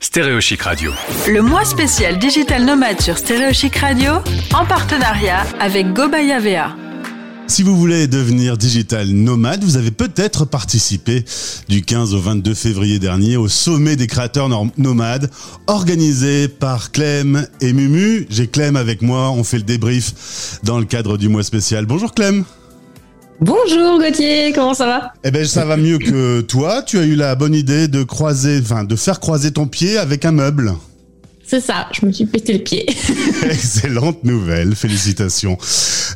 Stéréochic Radio. Le mois spécial Digital Nomade sur Stéréochic Radio en partenariat avec Gobaya VA. Si vous voulez devenir digital nomade, vous avez peut-être participé du 15 au 22 février dernier au sommet des créateurs nomades organisé par Clem et Mumu. J'ai Clem avec moi, on fait le débrief dans le cadre du mois spécial. Bonjour Clem. Bonjour Gauthier, comment ça va? Eh ben ça va mieux que toi. Tu as eu la bonne idée de croiser, enfin de faire croiser ton pied avec un meuble. C'est ça, je me suis pété le pied. Excellente nouvelle, félicitations.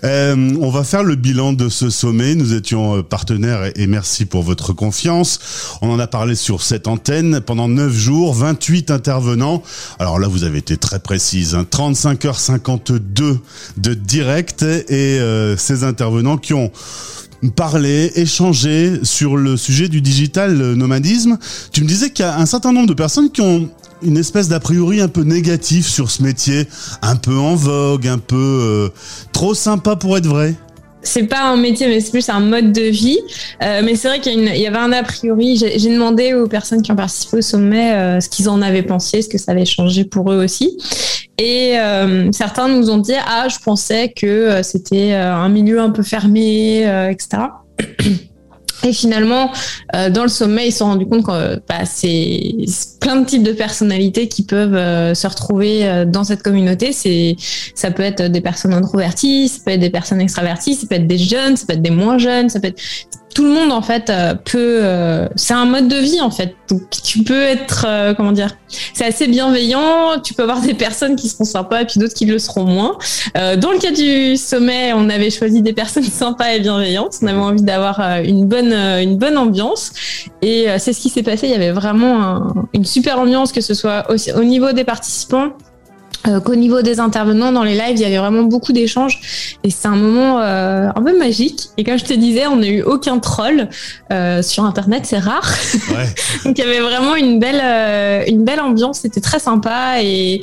Euh, on va faire le bilan de ce sommet. Nous étions euh, partenaires et merci pour votre confiance. On en a parlé sur cette antenne pendant 9 jours, 28 intervenants. Alors là, vous avez été très précise, 35h52 hein. de direct et euh, ces intervenants qui ont parlé, échangé sur le sujet du digital nomadisme. Tu me disais qu'il y a un certain nombre de personnes qui ont une espèce d'a priori un peu négatif sur ce métier, un peu en vogue, un peu euh, trop sympa pour être vrai c'est pas un métier, mais c'est plus un mode de vie. Euh, mais c'est vrai qu'il y, avait un a priori. J'ai demandé aux personnes qui ont participé au sommet euh, ce qu'ils en avaient pensé, ce que ça avait changé pour eux aussi. Et certains nous ont dit ah je pensais que c'était un milieu un peu fermé, etc. Et finalement, euh, dans le sommet, ils se sont rendus compte que bah, c'est plein de types de personnalités qui peuvent euh, se retrouver euh, dans cette communauté. C'est, ça peut être des personnes introverties, ça peut être des personnes extraverties, ça peut être des jeunes, ça peut être des moins jeunes, ça peut être tout le monde en fait euh, peut euh, c'est un mode de vie en fait. Donc tu peux être euh, comment dire c'est assez bienveillant tu peux avoir des personnes qui seront sympas et puis d'autres qui le seront moins. Dans le cas du sommet on avait choisi des personnes sympas et bienveillantes. On avait envie d'avoir une bonne une bonne ambiance. Et c'est ce qui s'est passé. Il y avait vraiment une super ambiance que ce soit au niveau des participants qu'au niveau des intervenants dans les lives, il y avait vraiment beaucoup d'échanges et c'est un moment euh, un peu magique. Et comme je te disais, on n'a eu aucun troll euh, sur Internet, c'est rare. Ouais. Donc il y avait vraiment une belle, euh, une belle ambiance, c'était très sympa et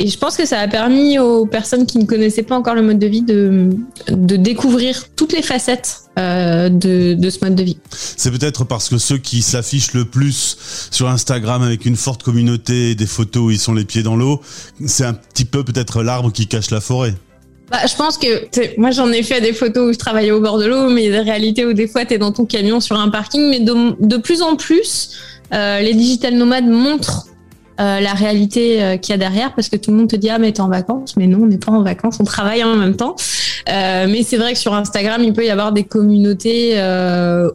et je pense que ça a permis aux personnes qui ne connaissaient pas encore le mode de vie de, de découvrir toutes les facettes euh, de, de, ce mode de vie. C'est peut-être parce que ceux qui s'affichent le plus sur Instagram avec une forte communauté et des photos où ils sont les pieds dans l'eau, c'est un petit peu peut-être l'arbre qui cache la forêt. Bah, je pense que moi j'en ai fait des photos où je travaillais au bord de l'eau, mais il y a des réalités où des fois tu es dans ton camion sur un parking, mais de, de plus en plus, euh, les digital nomades montrent euh, la réalité euh, qu'il y a derrière parce que tout le monde te dit ah mais t'es en vacances mais non on n'est pas en vacances on travaille en même temps euh, mais c'est vrai que sur Instagram il peut y avoir des communautés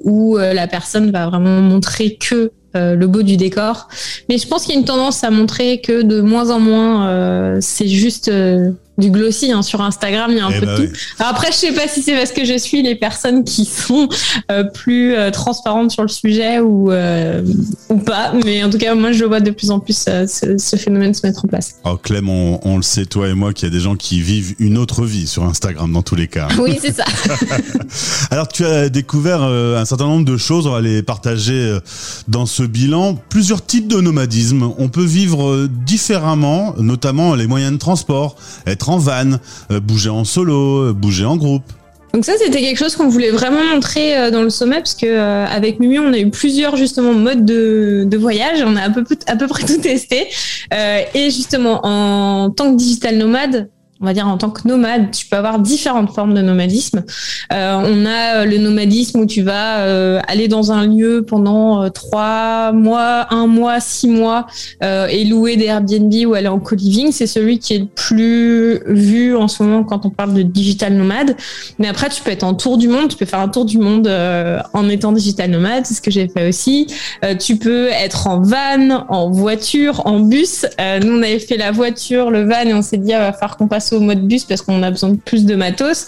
où la personne va vraiment montrer que le beau du décor. Mais je pense qu'il y a une tendance à montrer que de moins en moins c'est juste du glossy hein, sur Instagram, il y a un eh peu de bah tout. après, je sais pas si c'est parce que je suis les personnes qui sont euh, plus euh, transparentes sur le sujet ou euh, ou pas, mais en tout cas, moi, je vois de plus en plus ce, ce, phénomène se mettre en place. Oh, Clem, on, on, le sait, toi et moi, qu'il y a des gens qui vivent une autre vie sur Instagram dans tous les cas. Oui, c'est ça. Alors, tu as découvert un certain nombre de choses, on va les partager dans ce bilan. Plusieurs types de nomadisme. On peut vivre différemment, notamment les moyens de transport, être en van, euh, bouger en solo, euh, bouger en groupe. Donc ça, c'était quelque chose qu'on voulait vraiment montrer euh, dans le sommet, parce que avec Mumu, on a eu plusieurs justement modes de, voyage, on a à peu près tout testé. et justement, en tant que digital nomade, on va dire en tant que nomade, tu peux avoir différentes formes de nomadisme. Euh, on a euh, le nomadisme où tu vas euh, aller dans un lieu pendant trois mois, un mois, six mois et louer des Airbnb ou aller en co-living. C'est celui qui est le plus vu en ce moment quand on parle de digital nomade. Mais après, tu peux être en tour du monde. Tu peux faire un tour du monde en étant digital nomade. C'est ce que j'ai fait aussi. tu peux être en van, en voiture, en bus. nous, on avait fait la voiture, le van et on s'est dit, ah, va falloir qu'on passe au mode bus parce qu'on a besoin de plus de matos.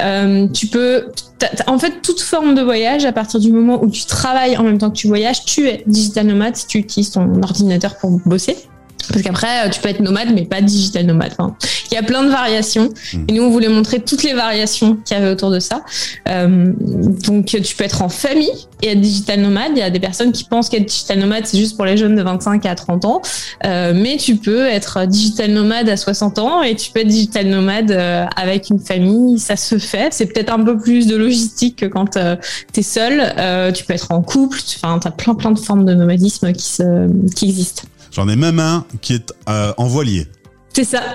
Euh, tu peux, en fait, toute forme de voyage, à partir du moment où tu travailles en même temps que tu voyages, tu es digital nomade si tu utilises ton ordinateur pour bosser. Parce qu'après, euh, tu peux être nomade, mais pas digital nomade. Enfin, il y a plein de variations. Hmm. Et nous, on voulait montrer toutes les variations qu'il y avait autour de ça. Euh, donc, tu peux être en famille et être digital nomade. Il y a des personnes qui pensent qu'être digital nomade, c'est juste pour les jeunes de 25 à 30 ans. Euh, mais tu peux être digital nomade à 60 ans et tu peux être digital nomade avec une famille. Ça se fait. C'est peut-être un peu plus de logistique que quand tu es seul. tu peux être en couple. Enfin, tu as plein, plein de formes de nomadisme qui, se, qui existent. J'en ai même un qui est euh, en voilier. C'est ça.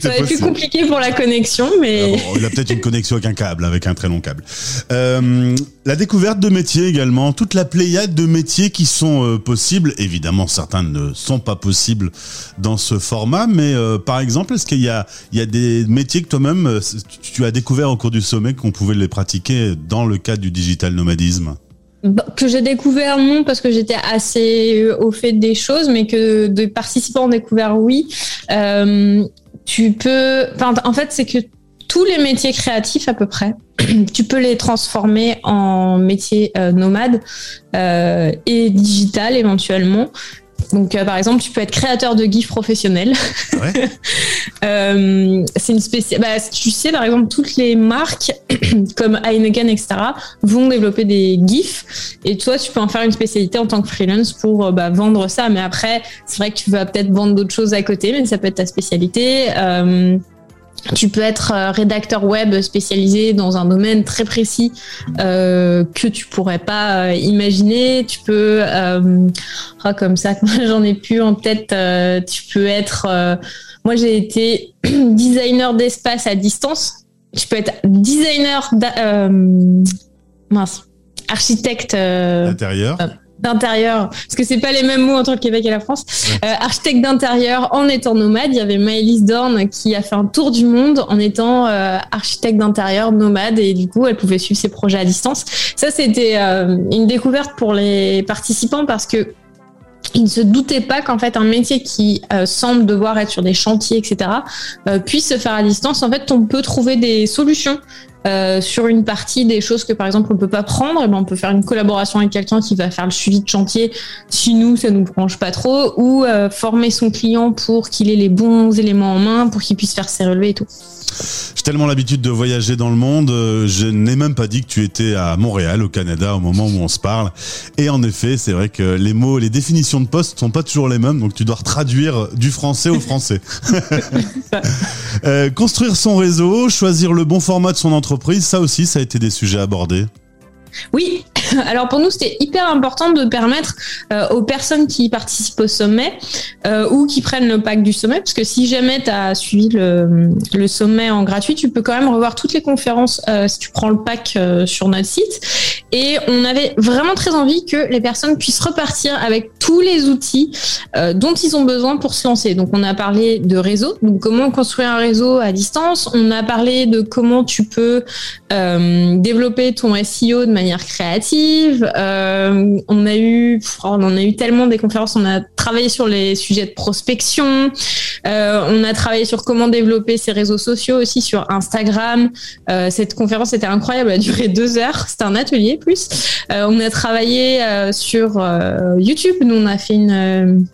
ça va être plus compliqué pour la connexion, mais. Ah il a peut-être une connexion avec un câble, avec un très long câble. Euh, la découverte de métiers également, toute la pléiade de métiers qui sont euh, possibles. Évidemment, certains ne sont pas possibles dans ce format, mais euh, par exemple, est-ce qu'il y a, il y a des métiers que toi-même tu as découvert au cours du sommet qu'on pouvait les pratiquer dans le cadre du digital nomadisme? Que j'ai découvert non parce que j'étais assez euh, au fait des choses, mais que des participants ont découvert oui. Euh, tu peux, en fait, c'est que tous les métiers créatifs à peu près, tu peux les transformer en métiers euh, nomades et digital éventuellement. Donc, euh, par exemple, tu peux être créateur de GIF professionnel. Ouais. euh, c'est une spéciale. Bah, tu sais, par exemple, toutes les marques comme Heineken, etc., vont développer des GIFs. Et toi, tu peux en faire une spécialité en tant que freelance pour euh, bah, vendre ça. Mais après, c'est vrai que tu vas peut-être vendre d'autres choses à côté, mais ça peut être ta spécialité. Euh, tu peux être euh, rédacteur web spécialisé dans un domaine très précis euh, que tu pourrais pas euh, imaginer. Tu peux, euh, oh, comme ça, j'en ai plus en tête. Euh, tu peux être. Euh, moi, j'ai été designer d'espace à distance. Tu peux être designer, mince, architecte. Intérieur d'intérieur, parce que c'est pas les mêmes mots entre le Québec et la France. Euh, architecte d'intérieur en étant nomade. Il y avait Maëlys Dorn qui a fait un tour du monde en étant euh, architecte d'intérieur nomade et du coup elle pouvait suivre ses projets à distance. Ça c'était euh, une découverte pour les participants parce que ils ne se doutaient pas qu'en fait un métier qui euh, semble devoir être sur des chantiers, etc., euh, puisse se faire à distance. En fait, on peut trouver des solutions euh, sur une partie des choses que par exemple on peut pas prendre, et eh ben on peut faire une collaboration avec quelqu'un qui va faire le suivi de chantier si nous ça nous branche pas trop, ou euh, former son client pour qu'il ait les bons éléments en main, pour qu'il puisse faire ses relevés et tout. J'ai tellement l'habitude de voyager dans le monde, euh, je n'ai même pas dit que tu étais à Montréal, au Canada, au moment où on se parle. Et en effet, c'est vrai que les mots, les définitions de poste sont pas toujours les mêmes, donc tu dois traduire du français au français. euh, construire son réseau, choisir le bon format de son entreprise, ça aussi, ça a été des sujets abordés. Oui, alors pour nous, c'était hyper important de permettre euh, aux personnes qui participent au sommet euh, ou qui prennent le pack du sommet, parce que si jamais tu as suivi le, le, sommet en gratuit, tu peux quand même revoir toutes les conférences euh, si tu prends le pack sur notre site. Et on avait vraiment très envie que les personnes puissent repartir avec tous les outils dont ils ont besoin pour se lancer. Donc on a parlé de réseau, donc comment construire un réseau à distance. On a parlé de comment tu peux développer ton SEO de manière créative. Euh, on a eu, on en a eu tellement des conférences. On a travaillé sur les sujets de prospection. Euh, on a travaillé sur comment développer ses réseaux sociaux aussi sur Instagram. Euh, cette conférence était incroyable. Elle a duré deux heures. C'était un atelier plus. On a travaillé sur YouTube. Nous, on a fait une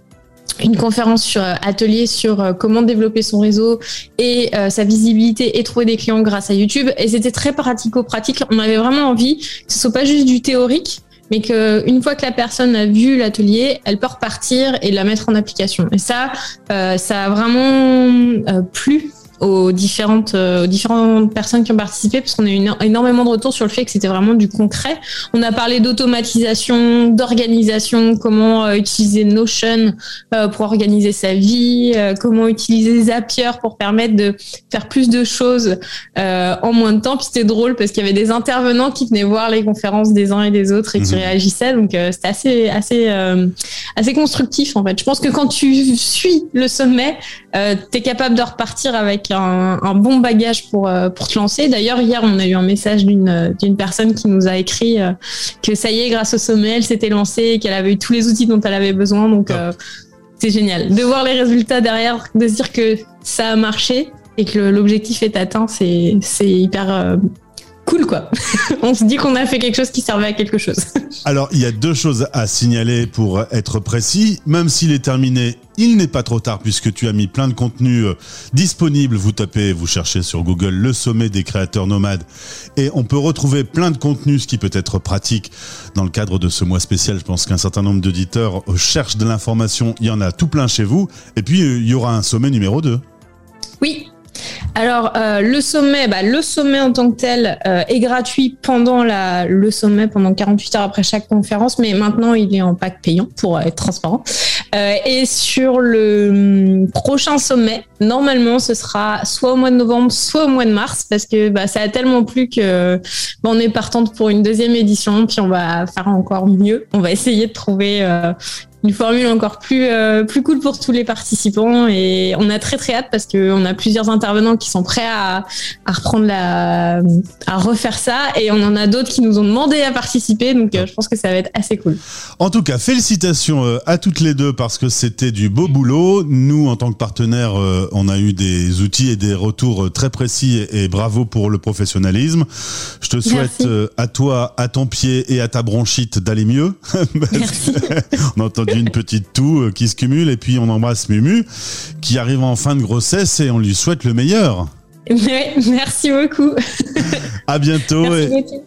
une conférence sur atelier sur comment développer son réseau et euh, sa visibilité et trouver des clients grâce à YouTube. Et c'était très pratico-pratique. On avait vraiment envie que ce soit pas juste du théorique, mais que une fois que la personne a vu l'atelier, elle peut repartir et la mettre en application. Et ça, euh, ça a vraiment euh, plu aux différentes, euh, aux différentes personnes qui ont participé, parce qu'on a eu énormément de retours sur le fait que c'était vraiment du concret. On a parlé d'automatisation, d'organisation, comment euh, utiliser Notion euh, pour organiser sa vie, comment utiliser Zapier pour permettre de faire plus de choses en moins de temps. Puis c'était drôle parce qu'il y avait des intervenants qui venaient voir les conférences des uns et des autres et qui mmh. réagissaient. Donc c'était assez, assez, assez constructif en fait. Je pense que quand tu suis le sommet, tu es capable de repartir avec un, un, bon bagage pour, euh, pour te lancer. D'ailleurs, hier, on a eu un message d'une, d'une personne qui nous a écrit euh, que ça y est, grâce au sommet, elle s'était lancée, qu'elle avait eu tous les outils dont elle avait besoin. Donc, euh, c'est génial. De voir les résultats derrière, de se dire que ça a marché et que l'objectif est atteint, c'est, c'est hyper cool quoi. on se dit qu'on a fait quelque chose qui servait à quelque chose. Alors il y a deux choses à signaler pour être précis. Même s'il est terminé, il n'est pas trop tard puisque tu as mis plein de contenus euh, disponibles. Vous tapez, vous cherchez sur Google le sommet des créateurs nomades et on peut retrouver plein de contenus, ce qui peut être pratique dans le cadre de ce mois spécial. Je pense qu'un certain nombre d'auditeurs euh, cherchent de l'information. Il y en a tout plein chez vous. Et puis euh, il y aura un sommet numéro 2. Oui, Alors euh, le sommet, bah, le sommet en tant que tel euh, est gratuit pendant la, le sommet, pendant 48 heures après chaque conférence, mais maintenant il est en pack payant pour être transparent. Euh, et sur le hum, prochain sommet, normalement ce sera soit au mois de novembre, soit au mois de mars, parce que bah, ça a tellement plu que bah, on est partante pour une deuxième édition, puis on va faire encore mieux. On va essayer de trouver une formule encore plus euh, plus cool pour tous les participants et on a très très hâte parce que on a plusieurs intervenants qui sont prêts à, à reprendre la à refaire ça et on en a d'autres qui nous ont demandé à participer donc euh, je pense que ça va être assez cool. En tout cas, félicitations euh, à toutes les deux parce que c'était du beau boulot. Nous en tant que partenaires, on a eu des outils et des retours très précis et, bravo pour le professionnalisme. Je te souhaite à toi, à ton pied et à ta bronchite d'aller mieux. Merci. on a entendu une petite toux euh, qui se cumule et puis on embrasse Mumu qui arrive en fin de grossesse et on lui souhaite le meilleur. merci beaucoup. À bientôt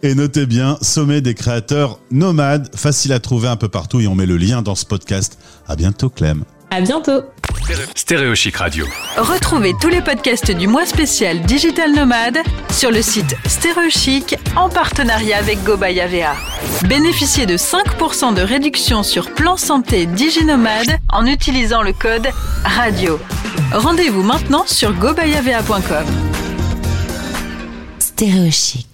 et, notez bien, sommet des créateurs nomades, facile à trouver un peu partout et on met le lien dans ce podcast. À bientôt Clem. À bientôt. Stéréo Chic Radio. Retrouvez tous les podcasts du mois spécial Digital Nomade sur le site Stéréo Chic en partenariat avec GoBayavea. Bénéficiez de 5% de réduction sur plan santé DigiNomade en utilisant le code RADIO. Rendez-vous maintenant sur gobayavea.com. Stéréo Chic.